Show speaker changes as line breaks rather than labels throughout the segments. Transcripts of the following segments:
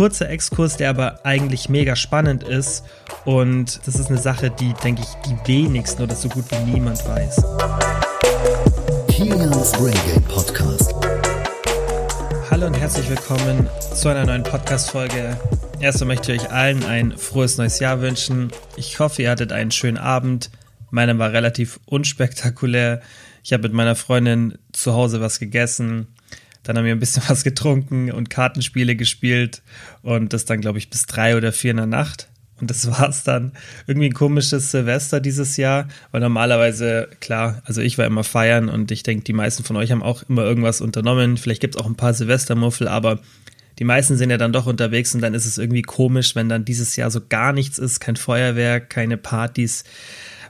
kurzer Exkurs, der aber eigentlich mega spannend ist. Und das ist eine Sache, die, denke ich, die wenigsten oder so gut wie niemand weiß. Kilians Game Podcast. Hallo und herzlich willkommen zu einer neuen Podcast-Folge. Erstmal möchte ich euch allen ein frohes neues Jahr wünschen. Ich hoffe, ihr hattet einen schönen Abend. Meiner war relativ unspektakulär. Ich habe mit meiner Freundin zu Hause was gegessen, dann haben wir ein bisschen was getrunken und Kartenspiele gespielt und das dann, glaube ich, bis drei oder vier in der Nacht. Und das war's dann. Irgendwie ein komisches Silvester dieses Jahr, weil normalerweise, klar, also ich war immer feiern und ich denke, die meisten von euch haben auch immer irgendwas unternommen. Vielleicht gibt's auch ein paar Silvestermuffel, aber die meisten sind ja dann doch unterwegs und dann ist es irgendwie komisch, wenn dann dieses Jahr so gar nichts ist, kein Feuerwerk, keine Partys.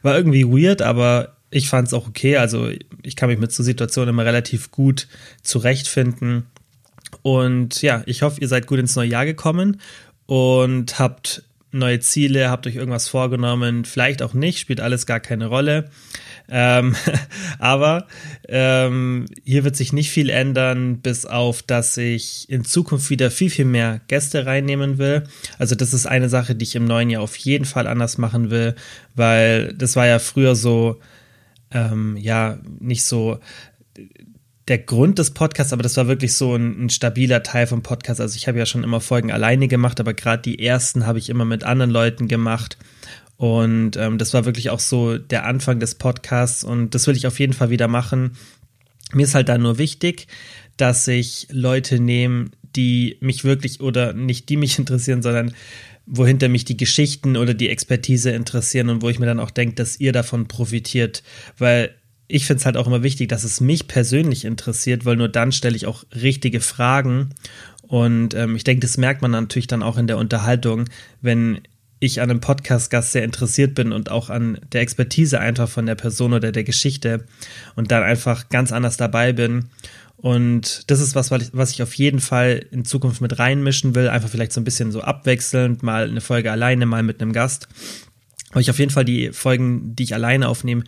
War irgendwie weird, aber ich fand es auch okay. Also ich kann mich mit so Situationen immer relativ gut zurechtfinden. Und ja, ich hoffe, ihr seid gut ins neue Jahr gekommen und habt neue Ziele, habt euch irgendwas vorgenommen, vielleicht auch nicht, spielt alles gar keine Rolle. Ähm, aber ähm, hier wird sich nicht viel ändern, bis auf, dass ich in Zukunft wieder viel, viel mehr Gäste reinnehmen will. Also das ist eine Sache, die ich im neuen Jahr auf jeden Fall anders machen will, weil das war ja früher so, ähm, ja, nicht so der Grund des Podcasts, aber das war wirklich so ein, ein stabiler Teil vom Podcast. Also ich habe ja schon immer Folgen alleine gemacht, aber gerade die ersten habe ich immer mit anderen Leuten gemacht. Und ähm, das war wirklich auch so der Anfang des Podcasts und das will ich auf jeden Fall wieder machen. Mir ist halt da nur wichtig, dass ich Leute nehme, die mich wirklich oder nicht die mich interessieren, sondern wohinter mich die Geschichten oder die Expertise interessieren und wo ich mir dann auch denke, dass ihr davon profitiert, weil ich finde es halt auch immer wichtig, dass es mich persönlich interessiert, weil nur dann stelle ich auch richtige Fragen. Und ähm, ich denke, das merkt man natürlich dann auch in der Unterhaltung, wenn ich an einem Podcast-Gast sehr interessiert bin und auch an der Expertise einfach von der Person oder der Geschichte und dann einfach ganz anders dabei bin und das ist was, was ich auf jeden Fall in Zukunft mit reinmischen will. Einfach vielleicht so ein bisschen so abwechselnd, mal eine Folge alleine, mal mit einem Gast. Aber ich auf jeden Fall die Folgen, die ich alleine aufnehme,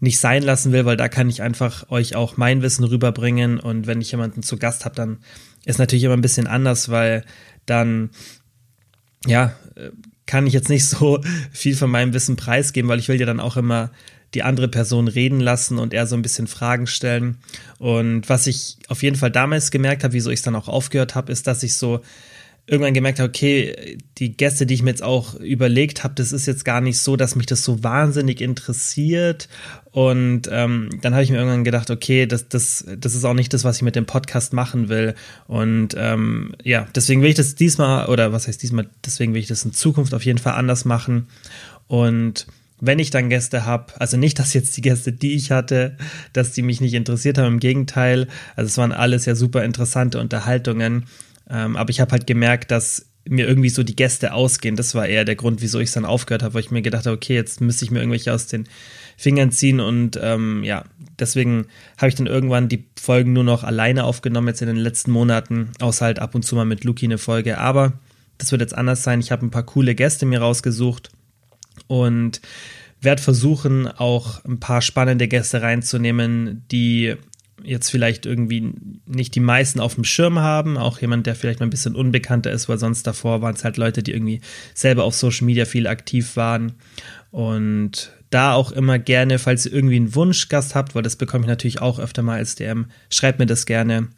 nicht sein lassen will, weil da kann ich einfach euch auch mein Wissen rüberbringen. Und wenn ich jemanden zu Gast habe, dann ist natürlich immer ein bisschen anders, weil dann, ja, kann ich jetzt nicht so viel von meinem Wissen preisgeben, weil ich will ja dann auch immer die andere Person reden lassen und eher so ein bisschen Fragen stellen. Und was ich auf jeden Fall damals gemerkt habe, wieso ich es dann auch aufgehört habe, ist, dass ich so irgendwann gemerkt habe, okay, die Gäste, die ich mir jetzt auch überlegt habe, das ist jetzt gar nicht so, dass mich das so wahnsinnig interessiert. Und ähm, dann habe ich mir irgendwann gedacht, okay, das, das, das ist auch nicht das, was ich mit dem Podcast machen will. Und ähm, ja, deswegen will ich das diesmal, oder was heißt diesmal, deswegen will ich das in Zukunft auf jeden Fall anders machen. Und wenn ich dann Gäste habe, also nicht, dass jetzt die Gäste, die ich hatte, dass die mich nicht interessiert haben, im Gegenteil, also es waren alles ja super interessante Unterhaltungen, ähm, aber ich habe halt gemerkt, dass mir irgendwie so die Gäste ausgehen. Das war eher der Grund, wieso ich es dann aufgehört habe, weil ich mir gedacht habe, okay, jetzt müsste ich mir irgendwelche aus den Fingern ziehen. Und ähm, ja, deswegen habe ich dann irgendwann die Folgen nur noch alleine aufgenommen, jetzt in den letzten Monaten, außer halt ab und zu mal mit Luki eine Folge, aber das wird jetzt anders sein. Ich habe ein paar coole Gäste mir rausgesucht und werde versuchen, auch ein paar spannende Gäste reinzunehmen, die jetzt vielleicht irgendwie nicht die meisten auf dem Schirm haben, auch jemand, der vielleicht mal ein bisschen unbekannter ist, weil sonst davor waren es halt Leute, die irgendwie selber auf Social Media viel aktiv waren. Und da auch immer gerne, falls ihr irgendwie einen Wunschgast habt, weil das bekomme ich natürlich auch öfter mal als DM, schreibt mir das gerne.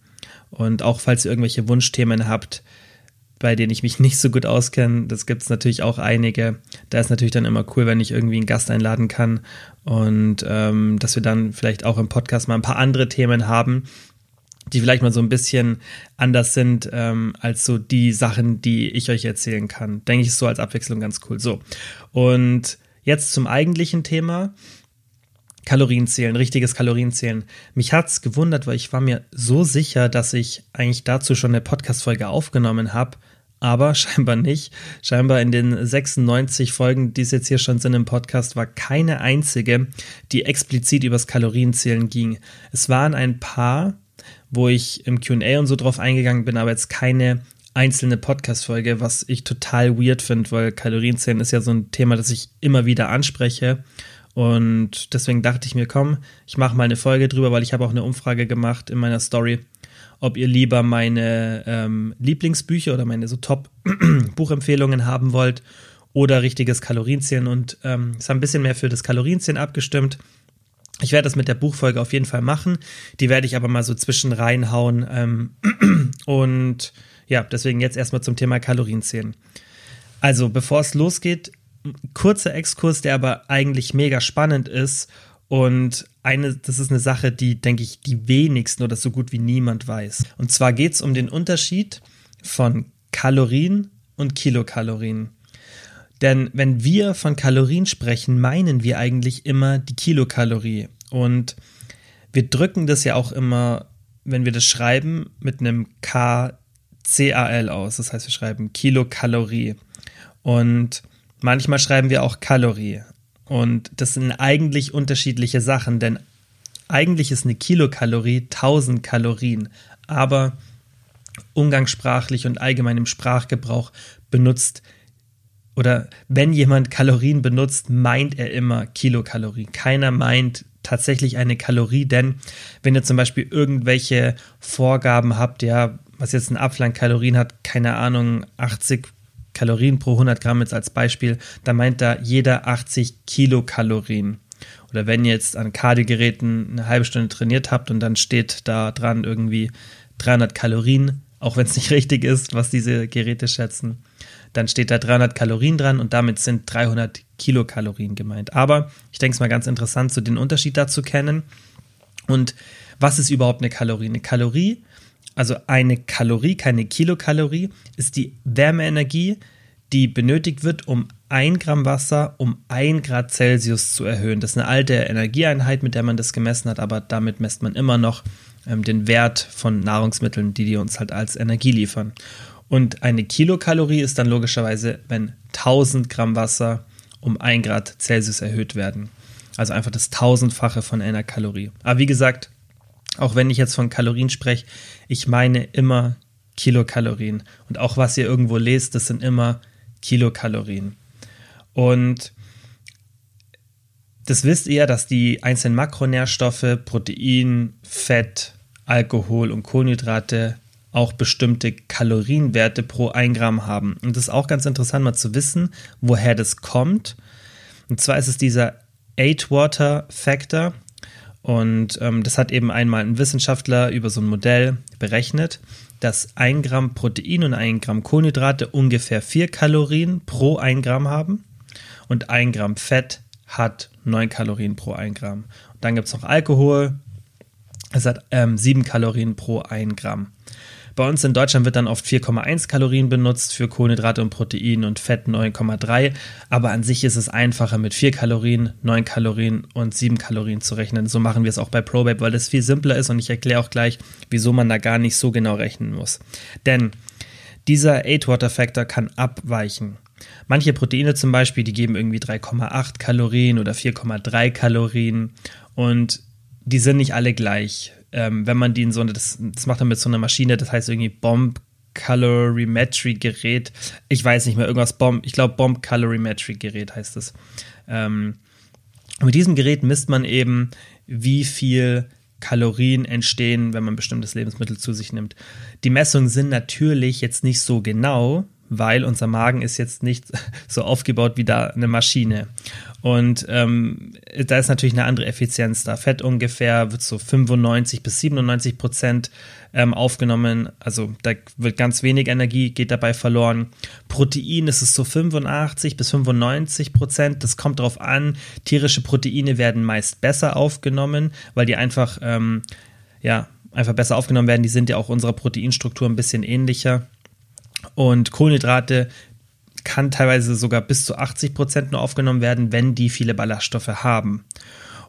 Und auch falls ihr irgendwelche Wunschthemen habt, bei denen ich mich nicht so gut auskenne. Das gibt es natürlich auch einige. Da ist natürlich dann immer cool, wenn ich irgendwie einen Gast einladen kann und ähm, dass wir dann vielleicht auch im Podcast mal ein paar andere Themen haben, die vielleicht mal so ein bisschen anders sind ähm, als so die Sachen, die ich euch erzählen kann. Denke ich, ist so als Abwechslung ganz cool. So. Und jetzt zum eigentlichen Thema. Kalorienzählen, richtiges Kalorienzählen. Mich hat's gewundert, weil ich war mir so sicher, dass ich eigentlich dazu schon eine Podcast-Folge aufgenommen habe, aber scheinbar nicht. Scheinbar in den 96 Folgen, die es jetzt hier schon sind im Podcast, war keine einzige, die explizit übers Kalorienzählen ging. Es waren ein paar, wo ich im QA und so drauf eingegangen bin, aber jetzt keine einzelne Podcast-Folge, was ich total weird finde, weil Kalorienzählen ist ja so ein Thema, das ich immer wieder anspreche und deswegen dachte ich mir, komm, ich mache mal eine Folge drüber, weil ich habe auch eine Umfrage gemacht in meiner Story. ob ihr lieber meine ähm, Lieblingsbücher oder meine so Top-Buchempfehlungen haben wollt oder richtiges Kalorienzählen und ähm, ist ein bisschen mehr für das Kalorienzählen abgestimmt. Ich werde das mit der Buchfolge auf jeden Fall machen. Die werde ich aber mal so zwischen reinhauen. Ähm, und ja, deswegen jetzt erstmal zum Thema Kalorienzählen. Also, bevor es losgeht, kurzer Exkurs, der aber eigentlich mega spannend ist. Und eine, das ist eine Sache, die, denke ich, die wenigsten oder so gut wie niemand weiß. Und zwar geht es um den Unterschied von Kalorien und Kilokalorien. Denn wenn wir von Kalorien sprechen, meinen wir eigentlich immer die Kilokalorie. Und wir drücken das ja auch immer, wenn wir das schreiben, mit einem KCAL aus. Das heißt, wir schreiben Kilokalorie. Und manchmal schreiben wir auch Kalorie. Und das sind eigentlich unterschiedliche Sachen, denn eigentlich ist eine Kilokalorie 1000 Kalorien. Aber umgangssprachlich und allgemein im Sprachgebrauch benutzt oder wenn jemand Kalorien benutzt, meint er immer Kilokalorien. Keiner meint tatsächlich eine Kalorie, denn wenn ihr zum Beispiel irgendwelche Vorgaben habt, ja, was jetzt ein Apfel an Kalorien hat, keine Ahnung, 80 Kalorien pro 100 Gramm jetzt als Beispiel, dann meint da jeder 80 Kilokalorien. Oder wenn ihr jetzt an Kardiogeräten eine halbe Stunde trainiert habt und dann steht da dran irgendwie 300 Kalorien, auch wenn es nicht richtig ist, was diese Geräte schätzen, dann steht da 300 Kalorien dran und damit sind 300 Kilokalorien gemeint. Aber ich denke es mal ganz interessant, so den Unterschied dazu kennen. Und was ist überhaupt eine Kalorie? Eine Kalorie, also eine Kalorie, keine Kilokalorie, ist die Wärmeenergie, die benötigt wird, um ein Gramm Wasser um ein Grad Celsius zu erhöhen. Das ist eine alte Energieeinheit, mit der man das gemessen hat, aber damit messt man immer noch ähm, den Wert von Nahrungsmitteln, die die uns halt als Energie liefern. Und eine Kilokalorie ist dann logischerweise, wenn 1000 Gramm Wasser um 1 Grad Celsius erhöht werden. Also einfach das tausendfache von einer Kalorie. Aber wie gesagt, auch wenn ich jetzt von Kalorien spreche, ich meine immer Kilokalorien. Und auch was ihr irgendwo lest, das sind immer Kilokalorien. Und das wisst ihr, dass die einzelnen Makronährstoffe, Protein, Fett, Alkohol und Kohlenhydrate auch bestimmte Kalorienwerte pro 1 Gramm haben. Und das ist auch ganz interessant mal zu wissen, woher das kommt. Und zwar ist es dieser Eight-Water Factor. Und ähm, das hat eben einmal ein Wissenschaftler über so ein Modell berechnet, dass 1 Gramm Protein und 1 Gramm Kohlenhydrate ungefähr 4 Kalorien pro 1 Gramm haben. Und 1 Gramm Fett hat 9 Kalorien pro 1 Gramm. Und dann gibt es noch Alkohol. Es hat ähm, 7 Kalorien pro 1 Gramm. Bei uns in Deutschland wird dann oft 4,1 Kalorien benutzt für Kohlenhydrate und Protein und Fett 9,3. Aber an sich ist es einfacher mit 4 Kalorien, 9 Kalorien und 7 Kalorien zu rechnen. So machen wir es auch bei ProBabe, weil das viel simpler ist und ich erkläre auch gleich, wieso man da gar nicht so genau rechnen muss. Denn dieser 8-Water-Factor kann abweichen. Manche Proteine zum Beispiel, die geben irgendwie 3,8 Kalorien oder 4,3 Kalorien und die sind nicht alle gleich ähm, wenn man die in so eine, das, das macht er mit so einer Maschine, das heißt irgendwie Bomb Calorimetry Gerät. Ich weiß nicht mehr, irgendwas Bomb, ich glaube Bomb Calorimetry Gerät heißt es. Ähm, mit diesem Gerät misst man eben, wie viel Kalorien entstehen, wenn man bestimmtes Lebensmittel zu sich nimmt. Die Messungen sind natürlich jetzt nicht so genau, weil unser Magen ist jetzt nicht so aufgebaut wie da eine Maschine. Und ähm, da ist natürlich eine andere Effizienz da. Fett ungefähr wird so 95 bis 97 Prozent ähm, aufgenommen. Also da wird ganz wenig Energie, geht dabei verloren. Protein ist es so 85 bis 95 Prozent. Das kommt darauf an. Tierische Proteine werden meist besser aufgenommen, weil die einfach, ähm, ja, einfach besser aufgenommen werden. Die sind ja auch unserer Proteinstruktur ein bisschen ähnlicher. Und Kohlenhydrate kann teilweise sogar bis zu 80 Prozent nur aufgenommen werden, wenn die viele Ballaststoffe haben.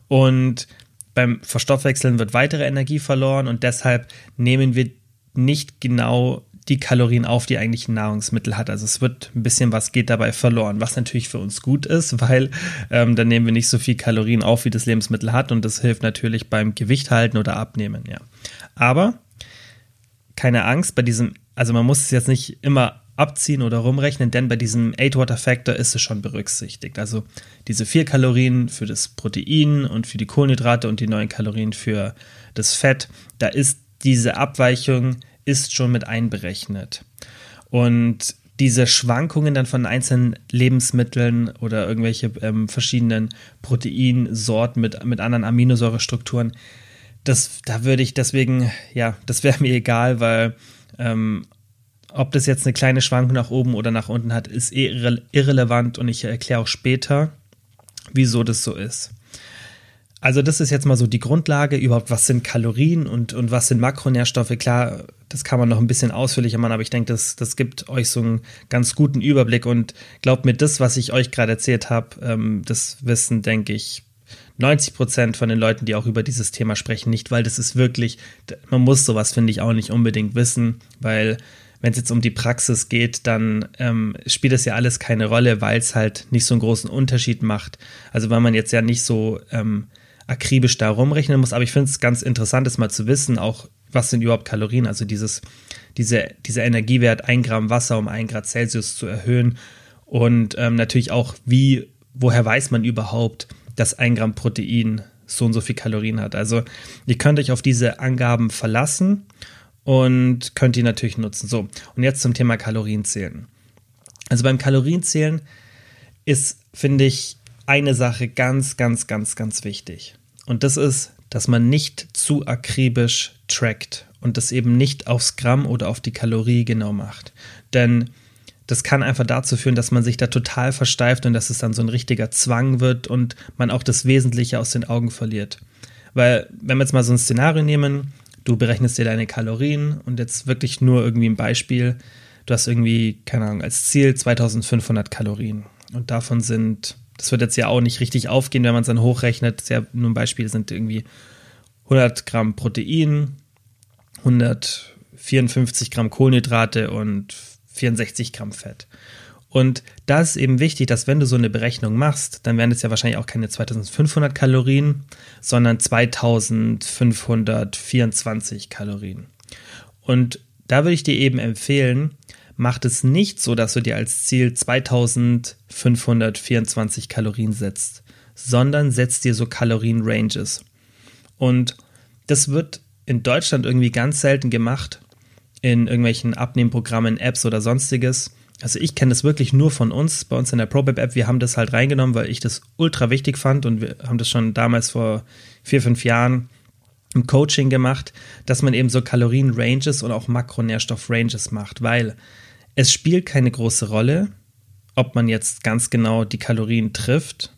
Und beim Verstoffwechseln wird weitere Energie verloren und deshalb nehmen wir nicht genau die Kalorien auf, die eigentlich ein Nahrungsmittel hat. Also es wird ein bisschen was geht dabei verloren, was natürlich für uns gut ist, weil ähm, dann nehmen wir nicht so viel Kalorien auf, wie das Lebensmittel hat und das hilft natürlich beim Gewicht halten oder abnehmen, ja. Aber keine Angst bei diesem, also man muss es jetzt nicht immer abziehen oder rumrechnen, denn bei diesem 8-Water-Factor ist es schon berücksichtigt. Also diese 4 Kalorien für das Protein und für die Kohlenhydrate und die 9 Kalorien für das Fett, da ist diese Abweichung ist schon mit einberechnet. Und diese Schwankungen dann von einzelnen Lebensmitteln oder irgendwelche ähm, verschiedenen Proteinsorten mit, mit anderen Aminosäurestrukturen, das, da würde ich deswegen, ja, das wäre mir egal, weil ähm, ob das jetzt eine kleine Schwankung nach oben oder nach unten hat, ist eh irre irrelevant und ich erkläre auch später, wieso das so ist. Also das ist jetzt mal so die Grundlage überhaupt, was sind Kalorien und, und was sind Makronährstoffe. Klar, das kann man noch ein bisschen ausführlicher machen, aber ich denke, das, das gibt euch so einen ganz guten Überblick und glaubt mir, das, was ich euch gerade erzählt habe, ähm, das wissen, denke ich, 90 Prozent von den Leuten, die auch über dieses Thema sprechen, nicht, weil das ist wirklich, man muss sowas, finde ich, auch nicht unbedingt wissen, weil wenn es jetzt um die Praxis geht, dann ähm, spielt das ja alles keine Rolle, weil es halt nicht so einen großen Unterschied macht. Also weil man jetzt ja nicht so ähm, akribisch da rumrechnen muss, aber ich finde es ganz interessant, das mal zu wissen, auch was sind überhaupt Kalorien, also dieses, diese, dieser Energiewert, ein Gramm Wasser um ein Grad Celsius zu erhöhen und ähm, natürlich auch, wie, woher weiß man überhaupt, dass ein Gramm Protein so und so viel Kalorien hat. Also ihr könnt euch auf diese Angaben verlassen und könnt die natürlich nutzen. So, und jetzt zum Thema Kalorienzählen. Also beim Kalorienzählen ist, finde ich, eine Sache ganz, ganz, ganz, ganz wichtig. Und das ist, dass man nicht zu akribisch trackt und das eben nicht aufs Gramm oder auf die Kalorie genau macht. Denn das kann einfach dazu führen, dass man sich da total versteift und dass es dann so ein richtiger Zwang wird und man auch das Wesentliche aus den Augen verliert. Weil, wenn wir jetzt mal so ein Szenario nehmen, du berechnest dir deine Kalorien und jetzt wirklich nur irgendwie ein Beispiel, du hast irgendwie, keine Ahnung, als Ziel 2500 Kalorien. Und davon sind, das wird jetzt ja auch nicht richtig aufgehen, wenn man es dann hochrechnet, das nur ein Beispiel, sind irgendwie 100 Gramm Protein, 154 Gramm Kohlenhydrate und 64 Gramm Fett. Und da ist eben wichtig, dass wenn du so eine Berechnung machst, dann wären es ja wahrscheinlich auch keine 2500 Kalorien, sondern 2524 Kalorien. Und da würde ich dir eben empfehlen, mach es nicht so, dass du dir als Ziel 2524 Kalorien setzt, sondern setzt dir so Kalorien-Ranges. Und das wird in Deutschland irgendwie ganz selten gemacht in irgendwelchen Abnehmprogrammen, Apps oder sonstiges. Also ich kenne das wirklich nur von uns, bei uns in der ProBab-App. Wir haben das halt reingenommen, weil ich das ultra wichtig fand und wir haben das schon damals vor vier, fünf Jahren im Coaching gemacht, dass man eben so Kalorien-Ranges und auch Makronährstoff-Ranges macht, weil es spielt keine große Rolle, ob man jetzt ganz genau die Kalorien trifft.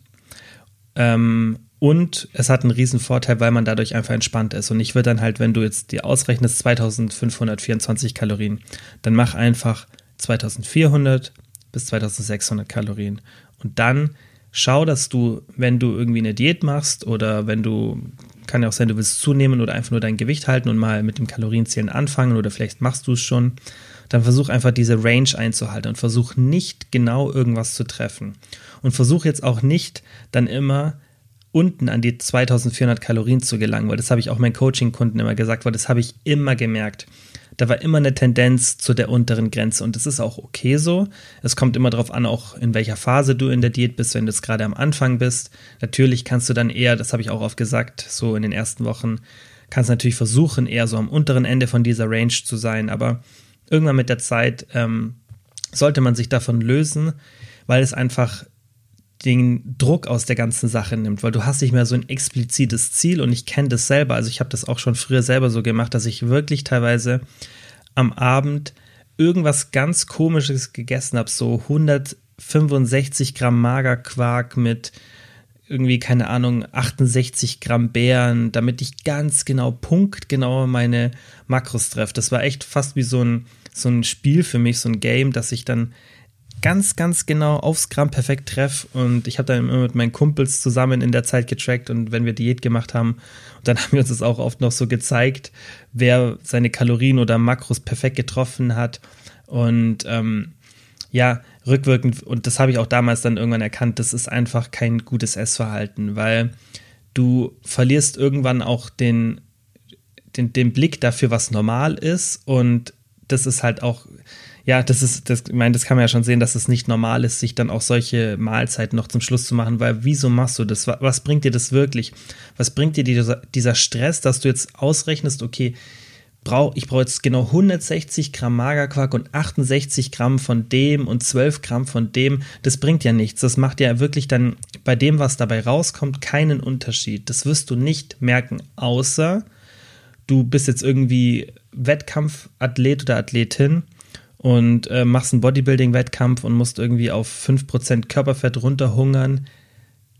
Ähm, und es hat einen riesen Vorteil, weil man dadurch einfach entspannt ist. Und ich würde dann halt, wenn du jetzt die ausrechnest, 2524 Kalorien, dann mach einfach 2400 bis 2600 Kalorien. Und dann schau, dass du, wenn du irgendwie eine Diät machst oder wenn du, kann ja auch sein, du willst zunehmen oder einfach nur dein Gewicht halten und mal mit dem Kalorienzählen anfangen oder vielleicht machst du es schon, dann versuch einfach diese Range einzuhalten und versuch nicht genau irgendwas zu treffen. Und versuch jetzt auch nicht dann immer unten an die 2400 Kalorien zu gelangen, weil das habe ich auch meinen Coaching-Kunden immer gesagt, weil das habe ich immer gemerkt. Da war immer eine Tendenz zu der unteren Grenze und das ist auch okay so. Es kommt immer darauf an, auch in welcher Phase du in der Diät bist, wenn du jetzt gerade am Anfang bist. Natürlich kannst du dann eher, das habe ich auch oft gesagt, so in den ersten Wochen, kannst natürlich versuchen, eher so am unteren Ende von dieser Range zu sein, aber irgendwann mit der Zeit ähm, sollte man sich davon lösen, weil es einfach den Druck aus der ganzen Sache nimmt, weil du hast nicht mehr so ein explizites Ziel und ich kenne das selber, also ich habe das auch schon früher selber so gemacht, dass ich wirklich teilweise am Abend irgendwas ganz komisches gegessen habe, so 165 Gramm Magerquark mit irgendwie, keine Ahnung, 68 Gramm Beeren, damit ich ganz genau, punktgenau meine Makros treffe. Das war echt fast wie so ein, so ein Spiel für mich, so ein Game, dass ich dann ganz, ganz genau aufs Gramm perfekt treffe. Und ich habe dann immer mit meinen Kumpels zusammen in der Zeit getrackt und wenn wir Diät gemacht haben, dann haben wir uns das auch oft noch so gezeigt, wer seine Kalorien oder Makros perfekt getroffen hat. Und ähm, ja, rückwirkend, und das habe ich auch damals dann irgendwann erkannt, das ist einfach kein gutes Essverhalten, weil du verlierst irgendwann auch den, den, den Blick dafür, was normal ist. Und das ist halt auch ja, das ist, das, ich meine, das kann man ja schon sehen, dass es nicht normal ist, sich dann auch solche Mahlzeiten noch zum Schluss zu machen, weil wieso machst du das? Was bringt dir das wirklich? Was bringt dir dieser, dieser Stress, dass du jetzt ausrechnest, okay, brauche ich brauche jetzt genau 160 Gramm Magerquark und 68 Gramm von dem und 12 Gramm von dem. Das bringt ja nichts. Das macht ja wirklich dann bei dem, was dabei rauskommt, keinen Unterschied. Das wirst du nicht merken, außer du bist jetzt irgendwie Wettkampfathlet oder Athletin und äh, machst einen Bodybuilding-Wettkampf und musst irgendwie auf 5% Körperfett runterhungern,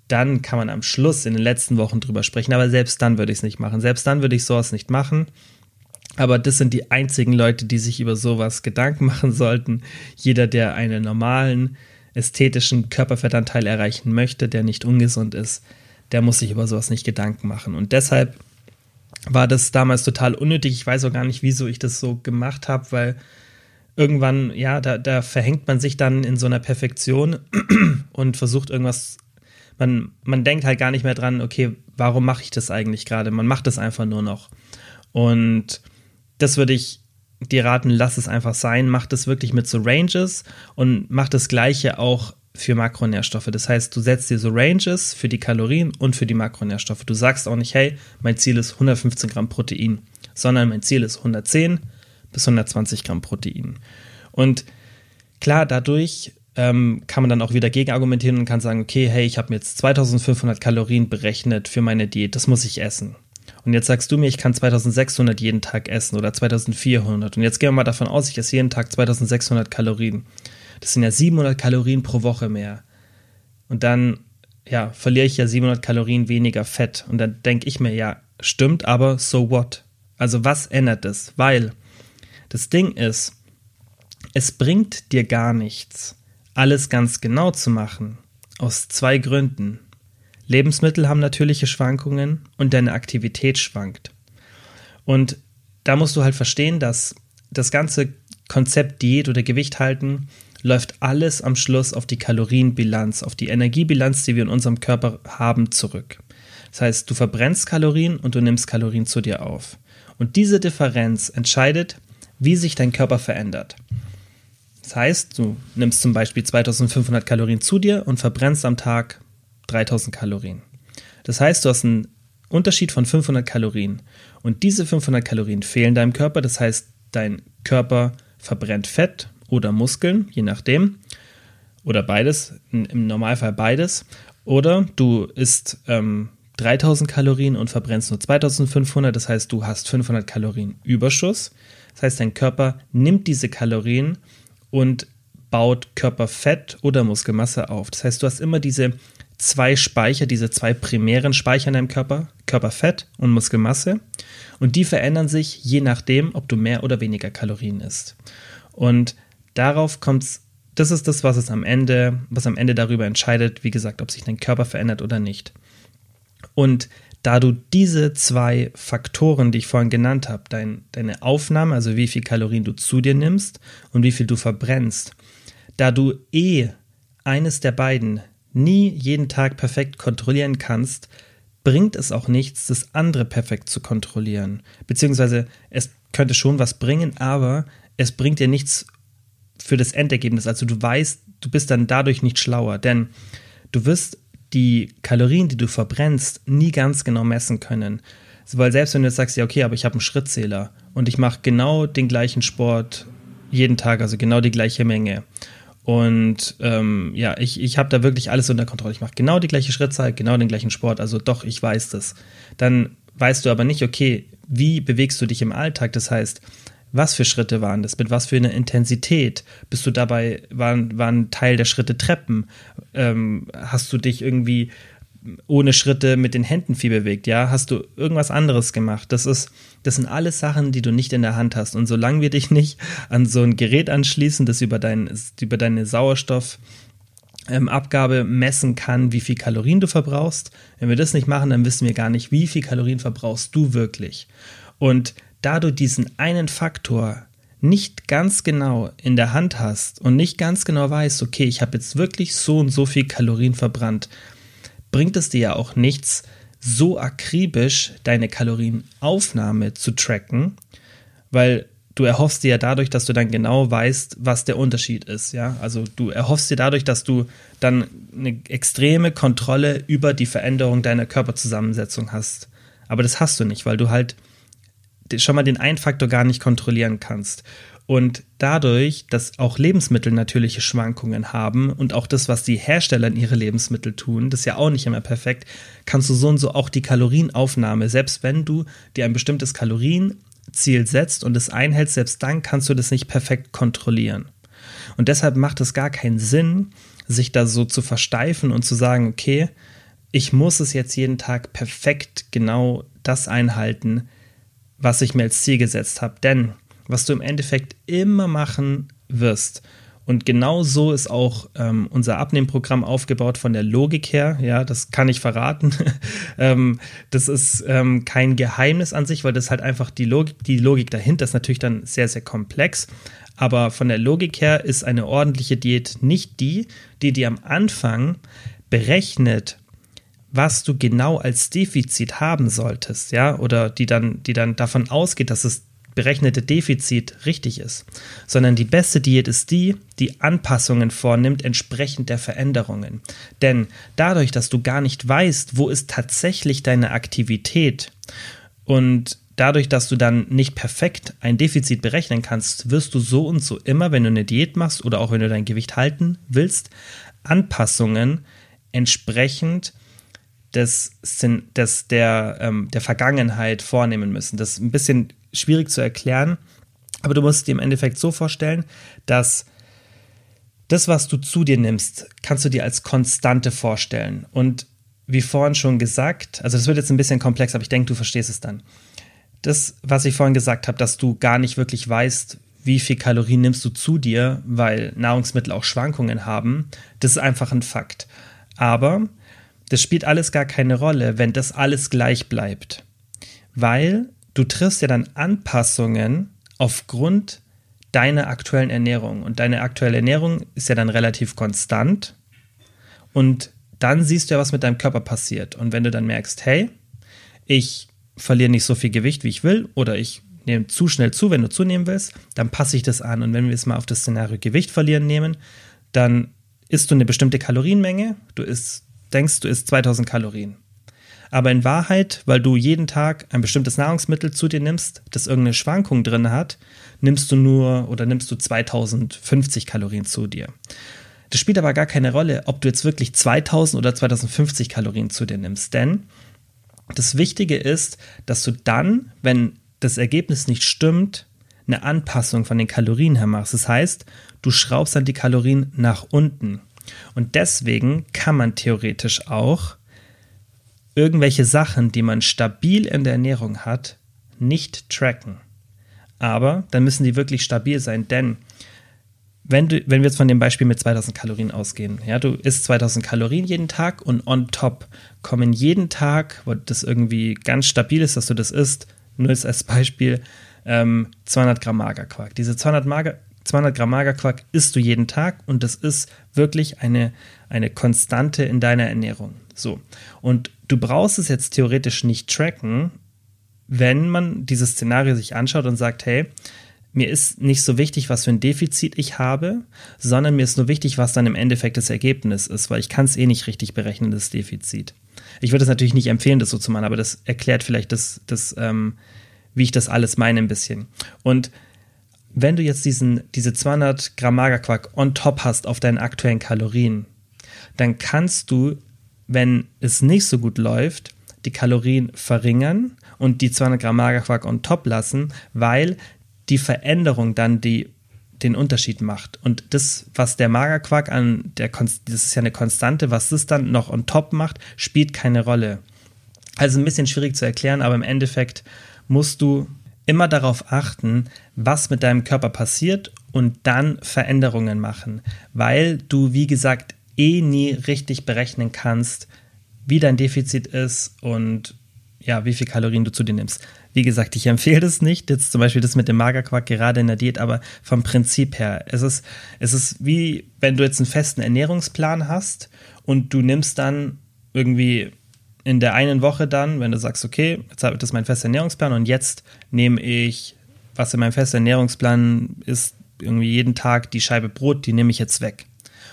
dann kann man am Schluss in den letzten Wochen drüber sprechen. Aber selbst dann würde ich es nicht machen. Selbst dann würde ich sowas nicht machen. Aber das sind die einzigen Leute, die sich über sowas Gedanken machen sollten. Jeder, der einen normalen ästhetischen Körperfettanteil erreichen möchte, der nicht ungesund ist, der muss sich über sowas nicht Gedanken machen. Und deshalb war das damals total unnötig. Ich weiß auch gar nicht, wieso ich das so gemacht habe, weil irgendwann, ja, da, da verhängt man sich dann in so einer Perfektion und versucht irgendwas. Man, man denkt halt gar nicht mehr dran, okay, warum mache ich das eigentlich gerade? Man macht das einfach nur noch. Und das würde ich dir raten, lass es einfach sein, mach das wirklich mit so Ranges und mach das gleiche auch für Makronährstoffe. Das heißt, du setzt dir so Ranges für die Kalorien und für die Makronährstoffe. Du sagst auch nicht, hey, mein Ziel ist 115 Gramm Protein, sondern mein Ziel ist 110 bis 120 Gramm Protein. Und klar, dadurch ähm, kann man dann auch wieder gegenargumentieren und kann sagen, okay, hey, ich habe mir jetzt 2500 Kalorien berechnet für meine Diät, das muss ich essen. Und jetzt sagst du mir, ich kann 2600 jeden Tag essen oder 2400. Und jetzt gehen wir mal davon aus, ich esse jeden Tag 2600 Kalorien. Das sind ja 700 Kalorien pro Woche mehr. Und dann, ja, verliere ich ja 700 Kalorien weniger Fett. Und dann denke ich mir, ja, stimmt, aber so what? Also was ändert es? Weil das Ding ist, es bringt dir gar nichts, alles ganz genau zu machen. Aus zwei Gründen. Lebensmittel haben natürliche Schwankungen und deine Aktivität schwankt. Und da musst du halt verstehen, dass das ganze Konzept Diät oder Gewicht halten läuft alles am Schluss auf die Kalorienbilanz, auf die Energiebilanz, die wir in unserem Körper haben, zurück. Das heißt, du verbrennst Kalorien und du nimmst Kalorien zu dir auf. Und diese Differenz entscheidet, wie sich dein Körper verändert. Das heißt, du nimmst zum Beispiel 2500 Kalorien zu dir und verbrennst am Tag 3000 Kalorien. Das heißt, du hast einen Unterschied von 500 Kalorien. Und diese 500 Kalorien fehlen deinem Körper. Das heißt, dein Körper verbrennt Fett oder Muskeln, je nachdem. Oder beides, im Normalfall beides. Oder du isst ähm, 3000 Kalorien und verbrennst nur 2500. Das heißt, du hast 500 Kalorien Überschuss. Das heißt, dein Körper nimmt diese Kalorien und baut Körperfett oder Muskelmasse auf. Das heißt, du hast immer diese zwei Speicher, diese zwei primären Speicher in deinem Körper, Körperfett und Muskelmasse. Und die verändern sich je nachdem, ob du mehr oder weniger Kalorien isst. Und darauf kommt es, das ist das, was es am Ende, was am Ende darüber entscheidet, wie gesagt, ob sich dein Körper verändert oder nicht. Und da du diese zwei Faktoren, die ich vorhin genannt habe, dein, deine Aufnahme, also wie viel Kalorien du zu dir nimmst und wie viel du verbrennst, da du eh eines der beiden nie jeden Tag perfekt kontrollieren kannst, bringt es auch nichts, das andere perfekt zu kontrollieren. Beziehungsweise es könnte schon was bringen, aber es bringt dir nichts für das Endergebnis. Also du weißt, du bist dann dadurch nicht schlauer, denn du wirst die Kalorien, die du verbrennst, nie ganz genau messen können. Weil selbst wenn du jetzt sagst, ja, okay, aber ich habe einen Schrittzähler und ich mache genau den gleichen Sport jeden Tag, also genau die gleiche Menge und ähm, ja, ich, ich habe da wirklich alles unter Kontrolle. Ich mache genau die gleiche Schrittzahl, genau den gleichen Sport. Also doch, ich weiß das. Dann weißt du aber nicht, okay, wie bewegst du dich im Alltag? Das heißt, was für Schritte waren das? Mit was für einer Intensität? Bist du dabei, waren, waren Teil der Schritte Treppen? Ähm, hast du dich irgendwie ohne Schritte mit den Händen viel bewegt, ja? Hast du irgendwas anderes gemacht? Das ist, das sind alles Sachen, die du nicht in der Hand hast. Und solange wir dich nicht an so ein Gerät anschließen, das über, dein, über deine Sauerstoffabgabe ähm, messen kann, wie viel Kalorien du verbrauchst, wenn wir das nicht machen, dann wissen wir gar nicht, wie viel Kalorien verbrauchst du wirklich. Und da du diesen einen Faktor nicht ganz genau in der Hand hast und nicht ganz genau weißt, okay, ich habe jetzt wirklich so und so viel Kalorien verbrannt, bringt es dir ja auch nichts, so akribisch deine Kalorienaufnahme zu tracken, weil du erhoffst dir ja dadurch, dass du dann genau weißt, was der Unterschied ist, ja? Also du erhoffst dir dadurch, dass du dann eine extreme Kontrolle über die Veränderung deiner Körperzusammensetzung hast. Aber das hast du nicht, weil du halt schon mal den einen Faktor gar nicht kontrollieren kannst. Und dadurch, dass auch Lebensmittel natürliche Schwankungen haben und auch das, was die Hersteller in ihre Lebensmittel tun, das ist ja auch nicht immer perfekt, kannst du so und so auch die Kalorienaufnahme, selbst wenn du dir ein bestimmtes Kalorienziel setzt und es einhältst, selbst dann kannst du das nicht perfekt kontrollieren. Und deshalb macht es gar keinen Sinn, sich da so zu versteifen und zu sagen, okay, ich muss es jetzt jeden Tag perfekt genau das einhalten, was ich mir als Ziel gesetzt habe. Denn was du im Endeffekt immer machen wirst, und genau so ist auch ähm, unser Abnehmprogramm aufgebaut von der Logik her. Ja, das kann ich verraten. ähm, das ist ähm, kein Geheimnis an sich, weil das halt einfach die Logik, die Logik dahinter ist natürlich dann sehr, sehr komplex. Aber von der Logik her ist eine ordentliche Diät nicht die, die dir am Anfang berechnet, was du genau als Defizit haben solltest, ja, oder die dann, die dann davon ausgeht, dass das berechnete Defizit richtig ist, sondern die beste Diät ist die, die Anpassungen vornimmt entsprechend der Veränderungen. Denn dadurch, dass du gar nicht weißt, wo ist tatsächlich deine Aktivität und dadurch, dass du dann nicht perfekt ein Defizit berechnen kannst, wirst du so und so immer, wenn du eine Diät machst oder auch wenn du dein Gewicht halten willst, Anpassungen entsprechend des, des, der, ähm, der Vergangenheit vornehmen müssen. Das ist ein bisschen schwierig zu erklären, aber du musst dir im Endeffekt so vorstellen, dass das, was du zu dir nimmst, kannst du dir als Konstante vorstellen. Und wie vorhin schon gesagt, also das wird jetzt ein bisschen komplex, aber ich denke, du verstehst es dann. Das, was ich vorhin gesagt habe, dass du gar nicht wirklich weißt, wie viel Kalorien nimmst du zu dir, weil Nahrungsmittel auch Schwankungen haben, das ist einfach ein Fakt. Aber das spielt alles gar keine Rolle, wenn das alles gleich bleibt. Weil du triffst ja dann Anpassungen aufgrund deiner aktuellen Ernährung. Und deine aktuelle Ernährung ist ja dann relativ konstant. Und dann siehst du ja, was mit deinem Körper passiert. Und wenn du dann merkst, hey, ich verliere nicht so viel Gewicht, wie ich will, oder ich nehme zu schnell zu, wenn du zunehmen willst, dann passe ich das an. Und wenn wir es mal auf das Szenario Gewicht verlieren nehmen, dann isst du eine bestimmte Kalorienmenge, du isst denkst, du isst 2000 Kalorien. Aber in Wahrheit, weil du jeden Tag ein bestimmtes Nahrungsmittel zu dir nimmst, das irgendeine Schwankung drin hat, nimmst du nur oder nimmst du 2050 Kalorien zu dir. Das spielt aber gar keine Rolle, ob du jetzt wirklich 2000 oder 2050 Kalorien zu dir nimmst, denn das Wichtige ist, dass du dann, wenn das Ergebnis nicht stimmt, eine Anpassung von den Kalorien her machst. Das heißt, du schraubst dann die Kalorien nach unten. Und deswegen kann man theoretisch auch irgendwelche Sachen, die man stabil in der Ernährung hat, nicht tracken. Aber dann müssen die wirklich stabil sein, denn wenn, du, wenn wir jetzt von dem Beispiel mit 2000 Kalorien ausgehen, ja, du isst 2000 Kalorien jeden Tag und on top kommen jeden Tag, wo das irgendwie ganz stabil ist, dass du das isst, nur als Beispiel, ähm, 200 Gramm Magerquark. Diese 200 Mager, 200 Gramm Magerquark isst du jeden Tag und das ist wirklich eine, eine Konstante in deiner Ernährung. So. Und du brauchst es jetzt theoretisch nicht tracken, wenn man dieses Szenario sich anschaut und sagt, hey, mir ist nicht so wichtig, was für ein Defizit ich habe, sondern mir ist nur wichtig, was dann im Endeffekt das Ergebnis ist, weil ich kann es eh nicht richtig berechnen, das Defizit. Ich würde es natürlich nicht empfehlen, das so zu machen, aber das erklärt vielleicht das, das ähm, wie ich das alles meine ein bisschen. Und wenn du jetzt diesen, diese 200 Gramm Magerquark on top hast auf deinen aktuellen Kalorien, dann kannst du, wenn es nicht so gut läuft, die Kalorien verringern und die 200 Gramm Magerquark on top lassen, weil die Veränderung dann die, den Unterschied macht. Und das, was der Magerquark an der, das ist ja eine Konstante, was das dann noch on top macht, spielt keine Rolle. Also ein bisschen schwierig zu erklären, aber im Endeffekt musst du immer darauf achten, was mit deinem Körper passiert und dann Veränderungen machen, weil du, wie gesagt, eh nie richtig berechnen kannst, wie dein Defizit ist und ja, wie viel Kalorien du zu dir nimmst. Wie gesagt, ich empfehle das nicht, jetzt zum Beispiel das mit dem Magerquark gerade in der Diät, aber vom Prinzip her, es ist, es ist wie, wenn du jetzt einen festen Ernährungsplan hast und du nimmst dann irgendwie in der einen Woche dann, wenn du sagst, okay, jetzt habe ich das mein fester Ernährungsplan und jetzt nehme ich, was in meinem festen Ernährungsplan ist, irgendwie jeden Tag die Scheibe Brot, die nehme ich jetzt weg.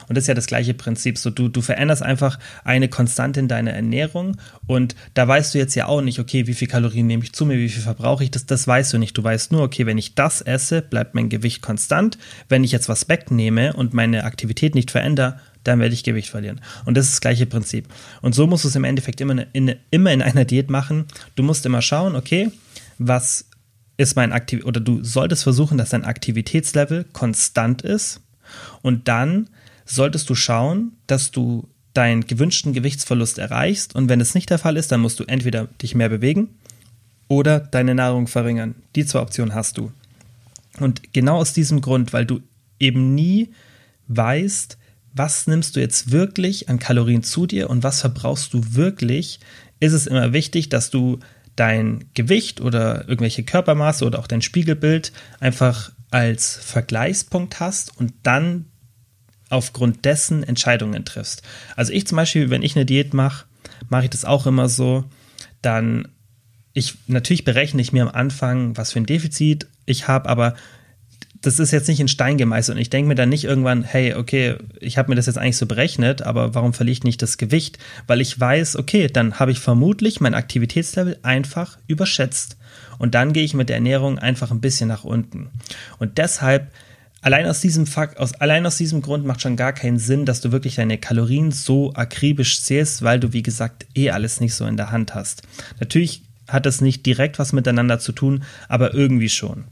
Und das ist ja das gleiche Prinzip. So, du, du veränderst einfach eine Konstante in deiner Ernährung und da weißt du jetzt ja auch nicht, okay, wie viel Kalorien nehme ich zu mir, wie viel verbrauche ich, das, das weißt du nicht. Du weißt nur, okay, wenn ich das esse, bleibt mein Gewicht konstant. Wenn ich jetzt was wegnehme und meine Aktivität nicht verändere, dann werde ich Gewicht verlieren. Und das ist das gleiche Prinzip. Und so musst du es im Endeffekt immer in, immer in einer Diät machen. Du musst immer schauen, okay, was ist mein Aktiv oder du solltest versuchen, dass dein Aktivitätslevel konstant ist und dann solltest du schauen, dass du deinen gewünschten Gewichtsverlust erreichst und wenn es nicht der Fall ist, dann musst du entweder dich mehr bewegen oder deine Nahrung verringern. Die zwei Optionen hast du. Und genau aus diesem Grund, weil du eben nie weißt, was nimmst du jetzt wirklich an Kalorien zu dir und was verbrauchst du wirklich, ist es immer wichtig, dass du dein Gewicht oder irgendwelche Körpermaße oder auch dein Spiegelbild einfach als Vergleichspunkt hast und dann aufgrund dessen Entscheidungen triffst. Also ich zum Beispiel, wenn ich eine Diät mache, mache ich das auch immer so, dann ich natürlich berechne ich mir am Anfang, was für ein Defizit ich habe, aber das ist jetzt nicht in Stein gemeißelt und ich denke mir dann nicht irgendwann, hey, okay, ich habe mir das jetzt eigentlich so berechnet, aber warum verliere ich nicht das Gewicht? Weil ich weiß, okay, dann habe ich vermutlich mein Aktivitätslevel einfach überschätzt. Und dann gehe ich mit der Ernährung einfach ein bisschen nach unten. Und deshalb, allein aus diesem Fakt, aus, allein aus diesem Grund macht schon gar keinen Sinn, dass du wirklich deine Kalorien so akribisch zählst, weil du, wie gesagt, eh alles nicht so in der Hand hast. Natürlich hat das nicht direkt was miteinander zu tun, aber irgendwie schon.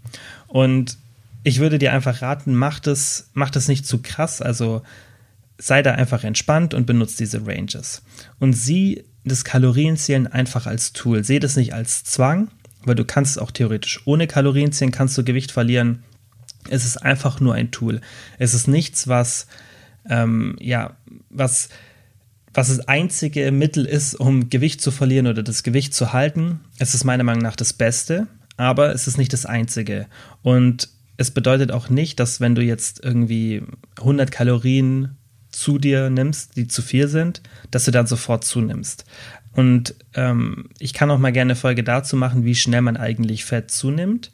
Und ich würde dir einfach raten, mach das, mach das nicht zu krass. Also sei da einfach entspannt und benutze diese Ranges. Und sieh das Kalorienzählen einfach als Tool. Sehe das nicht als Zwang, weil du kannst auch theoretisch ohne Kalorienzählen kannst du Gewicht verlieren. Es ist einfach nur ein Tool. Es ist nichts, was ähm, ja was was das einzige Mittel ist, um Gewicht zu verlieren oder das Gewicht zu halten. Es ist meiner Meinung nach das Beste, aber es ist nicht das einzige. Und es bedeutet auch nicht, dass wenn du jetzt irgendwie 100 Kalorien zu dir nimmst, die zu viel sind, dass du dann sofort zunimmst. Und ähm, ich kann auch mal gerne eine Folge dazu machen, wie schnell man eigentlich Fett zunimmt.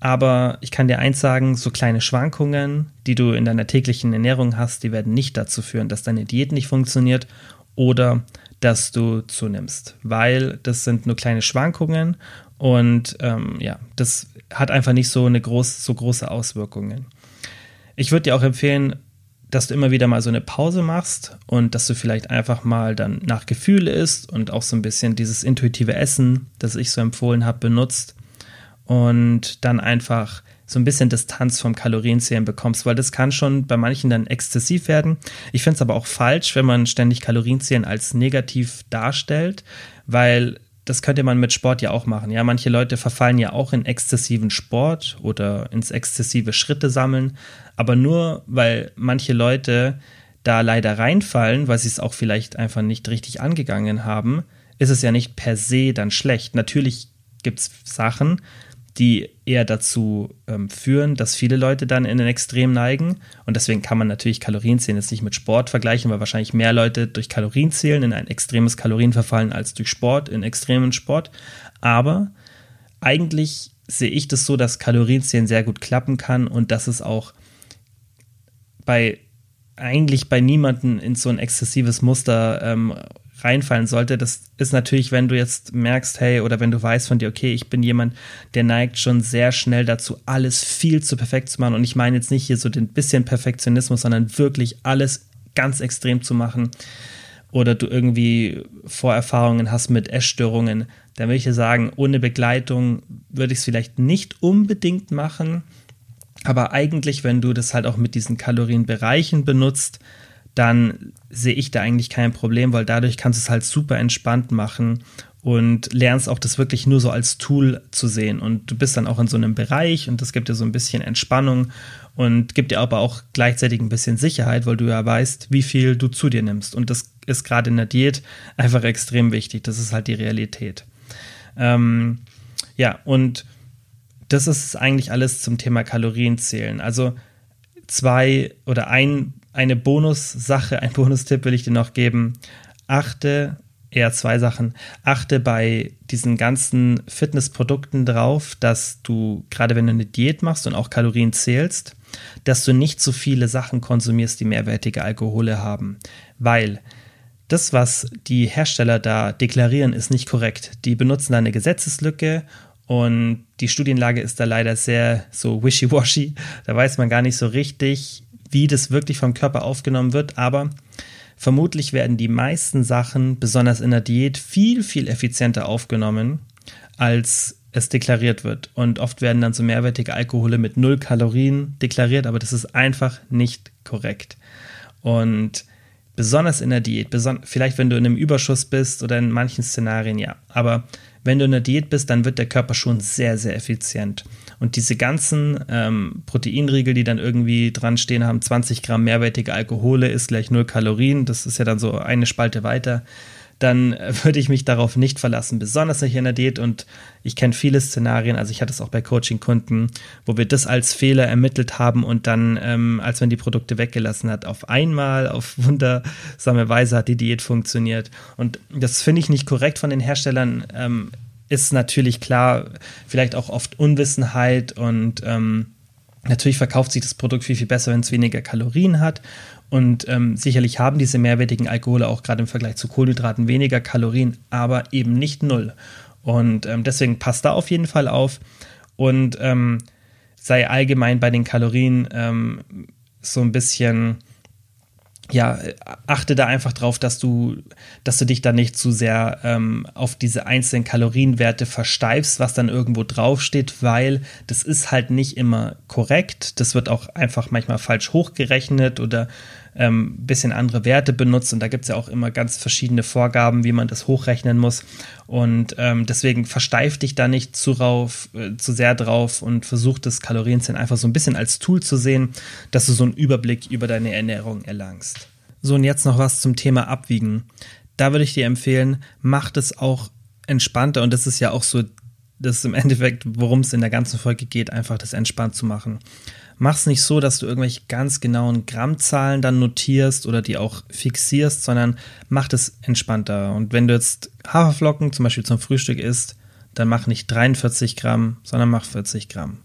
Aber ich kann dir eins sagen, so kleine Schwankungen, die du in deiner täglichen Ernährung hast, die werden nicht dazu führen, dass deine Diät nicht funktioniert oder dass du zunimmst, weil das sind nur kleine Schwankungen und ähm, ja, das hat einfach nicht so eine groß, so große Auswirkungen. Ich würde dir auch empfehlen, dass du immer wieder mal so eine Pause machst und dass du vielleicht einfach mal dann nach Gefühle isst und auch so ein bisschen dieses intuitive Essen, das ich so empfohlen habe, benutzt und dann einfach so ein bisschen Distanz vom Kalorienzählen bekommst, weil das kann schon bei manchen dann exzessiv werden. Ich finde es aber auch falsch, wenn man ständig Kalorienzählen als negativ darstellt, weil das könnte man mit Sport ja auch machen. Ja, manche Leute verfallen ja auch in exzessiven Sport oder ins exzessive Schritte sammeln, aber nur weil manche Leute da leider reinfallen, weil sie es auch vielleicht einfach nicht richtig angegangen haben, ist es ja nicht per se dann schlecht. Natürlich gibt es Sachen, die eher dazu ähm, führen, dass viele Leute dann in den Extrem neigen. Und deswegen kann man natürlich Kalorienzählen jetzt nicht mit Sport vergleichen, weil wahrscheinlich mehr Leute durch Kalorienzählen in ein extremes Kalorien verfallen als durch Sport in extremen Sport. Aber eigentlich sehe ich das so, dass Kalorienzählen sehr gut klappen kann und dass es auch bei eigentlich bei niemanden in so ein exzessives Muster ähm, reinfallen sollte, das ist natürlich, wenn du jetzt merkst, hey, oder wenn du weißt von dir, okay, ich bin jemand, der neigt schon sehr schnell dazu, alles viel zu perfekt zu machen. Und ich meine jetzt nicht hier so den bisschen Perfektionismus, sondern wirklich alles ganz extrem zu machen. Oder du irgendwie Vorerfahrungen hast mit Essstörungen, dann würde ich dir sagen, ohne Begleitung würde ich es vielleicht nicht unbedingt machen. Aber eigentlich, wenn du das halt auch mit diesen Kalorienbereichen benutzt, dann sehe ich da eigentlich kein Problem, weil dadurch kannst du es halt super entspannt machen und lernst auch das wirklich nur so als Tool zu sehen. Und du bist dann auch in so einem Bereich und das gibt dir so ein bisschen Entspannung und gibt dir aber auch gleichzeitig ein bisschen Sicherheit, weil du ja weißt, wie viel du zu dir nimmst. Und das ist gerade in der Diät einfach extrem wichtig. Das ist halt die Realität. Ähm, ja, und das ist eigentlich alles zum Thema Kalorienzählen. Also zwei oder ein eine Bonussache, ein Bonustipp will ich dir noch geben. Achte, eher zwei Sachen. Achte bei diesen ganzen Fitnessprodukten drauf, dass du, gerade wenn du eine Diät machst und auch Kalorien zählst, dass du nicht so viele Sachen konsumierst, die mehrwertige Alkohole haben. Weil das, was die Hersteller da deklarieren, ist nicht korrekt. Die benutzen da eine Gesetzeslücke und die Studienlage ist da leider sehr so wishy-washy. Da weiß man gar nicht so richtig, wie das wirklich vom Körper aufgenommen wird. Aber vermutlich werden die meisten Sachen, besonders in der Diät, viel, viel effizienter aufgenommen, als es deklariert wird. Und oft werden dann so mehrwertige Alkohole mit null Kalorien deklariert, aber das ist einfach nicht korrekt. Und besonders in der Diät, vielleicht wenn du in einem Überschuss bist oder in manchen Szenarien, ja. Aber wenn du in der Diät bist, dann wird der Körper schon sehr, sehr effizient. Und diese ganzen ähm, Proteinriegel, die dann irgendwie dran stehen haben, 20 Gramm mehrwertige Alkohole ist gleich 0 Kalorien, das ist ja dann so eine Spalte weiter dann würde ich mich darauf nicht verlassen, besonders nicht in der Diät. Und ich kenne viele Szenarien, also ich hatte es auch bei Coaching-Kunden, wo wir das als Fehler ermittelt haben und dann, ähm, als man die Produkte weggelassen hat, auf einmal, auf wundersame Weise hat die Diät funktioniert. Und das finde ich nicht korrekt von den Herstellern. Ähm, ist natürlich klar, vielleicht auch oft Unwissenheit und ähm, Natürlich verkauft sich das Produkt viel, viel besser, wenn es weniger Kalorien hat. Und ähm, sicherlich haben diese mehrwertigen Alkohole auch gerade im Vergleich zu Kohlenhydraten weniger Kalorien, aber eben nicht null. Und ähm, deswegen passt da auf jeden Fall auf und ähm, sei allgemein bei den Kalorien ähm, so ein bisschen ja, achte da einfach drauf, dass du, dass du dich da nicht zu sehr ähm, auf diese einzelnen Kalorienwerte versteifst, was dann irgendwo draufsteht, weil das ist halt nicht immer korrekt. Das wird auch einfach manchmal falsch hochgerechnet oder ähm, bisschen andere Werte benutzt und da gibt es ja auch immer ganz verschiedene Vorgaben, wie man das hochrechnen muss. Und ähm, deswegen versteif dich da nicht zu, rauf, äh, zu sehr drauf und versuch das Kalorienzählen einfach so ein bisschen als Tool zu sehen, dass du so einen Überblick über deine Ernährung erlangst. So, und jetzt noch was zum Thema Abwiegen. Da würde ich dir empfehlen, mach das auch entspannter und das ist ja auch so, das ist im Endeffekt, worum es in der ganzen Folge geht, einfach das entspannt zu machen mach es nicht so, dass du irgendwelche ganz genauen Grammzahlen dann notierst oder die auch fixierst, sondern mach es entspannter. Und wenn du jetzt Haferflocken zum Beispiel zum Frühstück isst, dann mach nicht 43 Gramm, sondern mach 40 Gramm.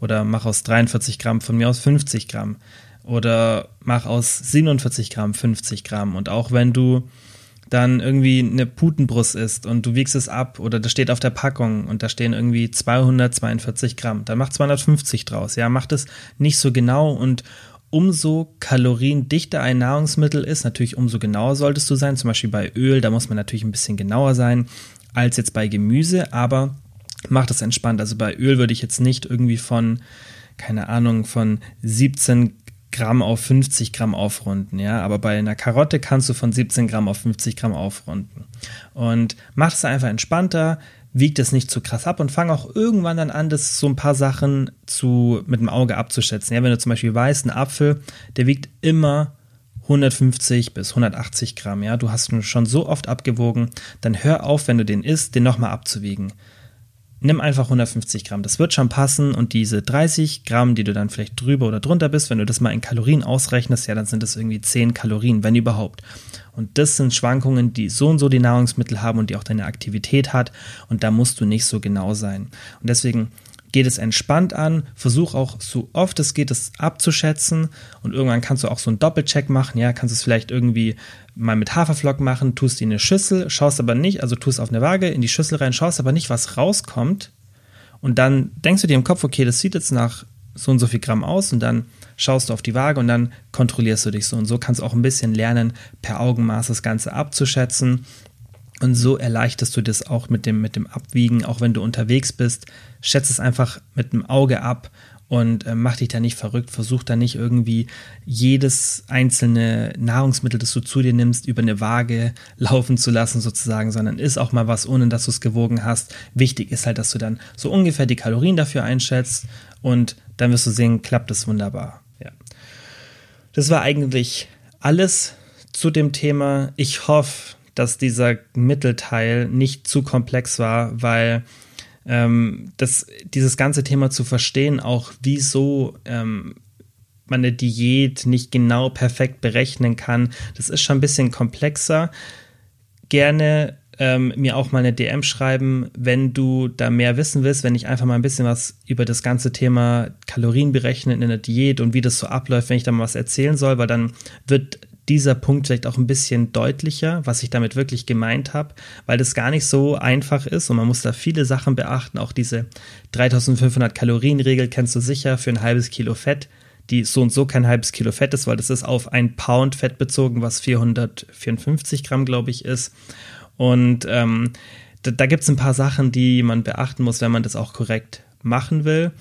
Oder mach aus 43 Gramm von mir aus 50 Gramm. Oder mach aus 47 Gramm 50 Gramm. Und auch wenn du dann irgendwie eine Putenbrust isst und du wiegst es ab oder das steht auf der Packung und da stehen irgendwie 242 Gramm, dann mach 250 draus. Ja, mach das nicht so genau und umso kaloriendichter ein Nahrungsmittel ist, natürlich umso genauer solltest du sein. Zum Beispiel bei Öl, da muss man natürlich ein bisschen genauer sein als jetzt bei Gemüse, aber mach das entspannt. Also bei Öl würde ich jetzt nicht irgendwie von keine Ahnung, von 17 Gramm auf 50 Gramm aufrunden, ja. Aber bei einer Karotte kannst du von 17 Gramm auf 50 Gramm aufrunden. Und mach es einfach entspannter, wiegt es nicht zu krass ab und fang auch irgendwann dann an, das so ein paar Sachen zu, mit dem Auge abzuschätzen. Ja, wenn du zum Beispiel weißt, ein Apfel, der wiegt immer 150 bis 180 Gramm, ja, du hast ihn schon so oft abgewogen, dann hör auf, wenn du den isst, den nochmal abzuwiegen nimm einfach 150 Gramm. Das wird schon passen und diese 30 Gramm, die du dann vielleicht drüber oder drunter bist, wenn du das mal in Kalorien ausrechnest, ja, dann sind das irgendwie 10 Kalorien, wenn überhaupt. Und das sind Schwankungen, die so und so die Nahrungsmittel haben und die auch deine Aktivität hat und da musst du nicht so genau sein. Und deswegen geht es entspannt an, versuch auch so oft es geht, es abzuschätzen. Und irgendwann kannst du auch so einen Doppelcheck machen, ja, kannst es vielleicht irgendwie mal mit Haferflock machen, tust die in eine Schüssel, schaust aber nicht, also tust auf eine Waage, in die Schüssel rein, schaust aber nicht, was rauskommt. Und dann denkst du dir im Kopf, okay, das sieht jetzt nach so und so viel Gramm aus. Und dann schaust du auf die Waage und dann kontrollierst du dich so. Und so kannst du auch ein bisschen lernen, per Augenmaß das Ganze abzuschätzen und so erleichterst du das auch mit dem, mit dem Abwiegen, auch wenn du unterwegs bist. Schätze es einfach mit dem Auge ab und äh, mach dich da nicht verrückt. Versuch da nicht irgendwie jedes einzelne Nahrungsmittel, das du zu dir nimmst, über eine Waage laufen zu lassen sozusagen, sondern isst auch mal was, ohne dass du es gewogen hast. Wichtig ist halt, dass du dann so ungefähr die Kalorien dafür einschätzt und dann wirst du sehen, klappt es wunderbar. Ja. Das war eigentlich alles zu dem Thema. Ich hoffe, dass dieser Mittelteil nicht zu komplex war, weil ähm, das, dieses ganze Thema zu verstehen, auch wieso ähm, man eine Diät nicht genau perfekt berechnen kann, das ist schon ein bisschen komplexer. Gerne ähm, mir auch mal eine DM schreiben, wenn du da mehr wissen willst, wenn ich einfach mal ein bisschen was über das ganze Thema Kalorien berechnen in der Diät und wie das so abläuft, wenn ich da mal was erzählen soll, weil dann wird dieser Punkt vielleicht auch ein bisschen deutlicher, was ich damit wirklich gemeint habe, weil das gar nicht so einfach ist und man muss da viele Sachen beachten. Auch diese 3500 Kalorien Regel kennst du sicher für ein halbes Kilo Fett, die so und so kein halbes Kilo Fett ist, weil das ist auf ein Pound Fett bezogen, was 454 Gramm, glaube ich, ist. Und ähm, da, da gibt es ein paar Sachen, die man beachten muss, wenn man das auch korrekt machen will.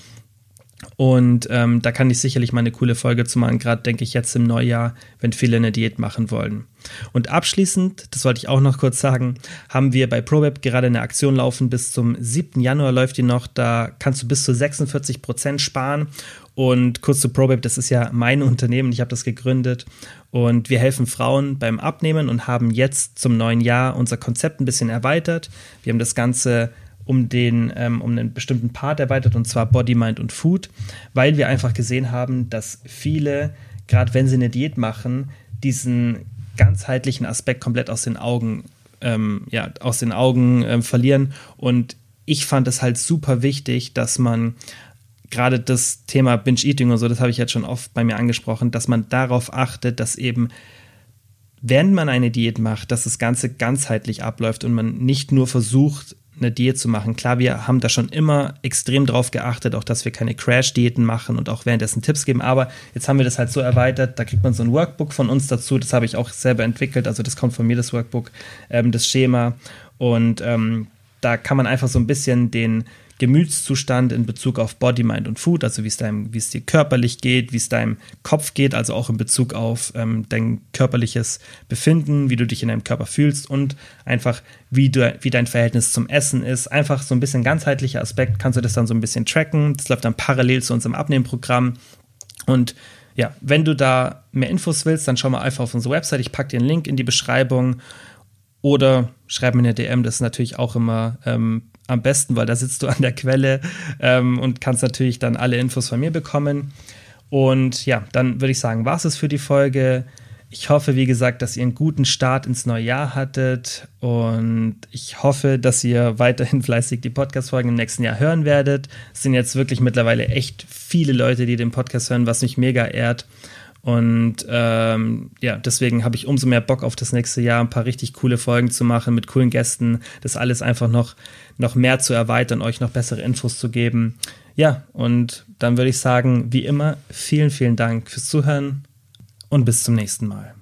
Und ähm, da kann ich sicherlich mal eine coole Folge zu machen, gerade denke ich jetzt im Neujahr, wenn viele eine Diät machen wollen. Und abschließend, das wollte ich auch noch kurz sagen, haben wir bei ProWeb gerade eine Aktion laufen. Bis zum 7. Januar läuft die noch. Da kannst du bis zu 46 Prozent sparen. Und kurz zu ProWeb, das ist ja mein Unternehmen, ich habe das gegründet. Und wir helfen Frauen beim Abnehmen und haben jetzt zum neuen Jahr unser Konzept ein bisschen erweitert. Wir haben das Ganze um den, ähm, um einen bestimmten Part erweitert und zwar Body, Mind und Food, weil wir einfach gesehen haben, dass viele, gerade wenn sie eine Diät machen, diesen ganzheitlichen Aspekt komplett aus den Augen, ähm, ja, aus den Augen ähm, verlieren. Und ich fand es halt super wichtig, dass man gerade das Thema Binge-Eating und so, das habe ich jetzt schon oft bei mir angesprochen, dass man darauf achtet, dass eben wenn man eine Diät macht, dass das Ganze ganzheitlich abläuft und man nicht nur versucht, eine Diät zu machen. Klar, wir haben da schon immer extrem drauf geachtet, auch dass wir keine Crash-Diäten machen und auch währenddessen Tipps geben. Aber jetzt haben wir das halt so erweitert, da kriegt man so ein Workbook von uns dazu. Das habe ich auch selber entwickelt. Also das kommt von mir, das Workbook, ähm, das Schema. Und ähm, da kann man einfach so ein bisschen den Gemütszustand in Bezug auf Body, Mind und Food, also wie es dir körperlich geht, wie es deinem Kopf geht, also auch in Bezug auf ähm, dein körperliches Befinden, wie du dich in deinem Körper fühlst und einfach wie du, wie dein Verhältnis zum Essen ist. Einfach so ein bisschen ganzheitlicher Aspekt, kannst du das dann so ein bisschen tracken. Das läuft dann parallel zu unserem Abnehmprogramm und ja, wenn du da mehr Infos willst, dann schau mal einfach auf unsere Website. Ich packe dir einen Link in die Beschreibung oder schreib mir eine DM. Das ist natürlich auch immer ähm, am besten, weil da sitzt du an der Quelle ähm, und kannst natürlich dann alle Infos von mir bekommen. Und ja, dann würde ich sagen, war es für die Folge. Ich hoffe, wie gesagt, dass ihr einen guten Start ins neue Jahr hattet und ich hoffe, dass ihr weiterhin fleißig die Podcast-Folgen im nächsten Jahr hören werdet. Es sind jetzt wirklich mittlerweile echt viele Leute, die den Podcast hören, was mich mega ehrt. Und ähm, ja, deswegen habe ich umso mehr Bock auf das nächste Jahr, ein paar richtig coole Folgen zu machen mit coolen Gästen, das alles einfach noch, noch mehr zu erweitern, euch noch bessere Infos zu geben. Ja, und dann würde ich sagen, wie immer, vielen, vielen Dank fürs Zuhören und bis zum nächsten Mal.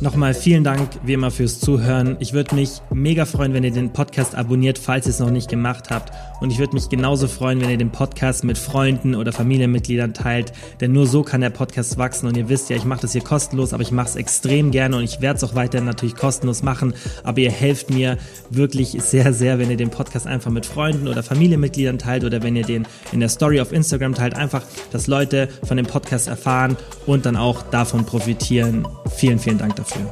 Nochmal vielen Dank wie immer fürs Zuhören. Ich würde mich mega freuen, wenn ihr den Podcast abonniert, falls ihr es noch nicht gemacht habt. Und ich würde mich genauso freuen, wenn ihr den Podcast mit Freunden oder Familienmitgliedern teilt, denn nur so kann der Podcast wachsen. Und ihr wisst ja, ich mache das hier kostenlos, aber ich mache es extrem gerne und ich werde es auch weiterhin natürlich kostenlos machen. Aber ihr helft mir wirklich sehr, sehr, wenn ihr den Podcast einfach mit Freunden oder Familienmitgliedern teilt oder wenn ihr den in der Story auf Instagram teilt. Einfach, dass Leute von dem Podcast erfahren und dann auch davon profitieren. Vielen, vielen Dank dafür.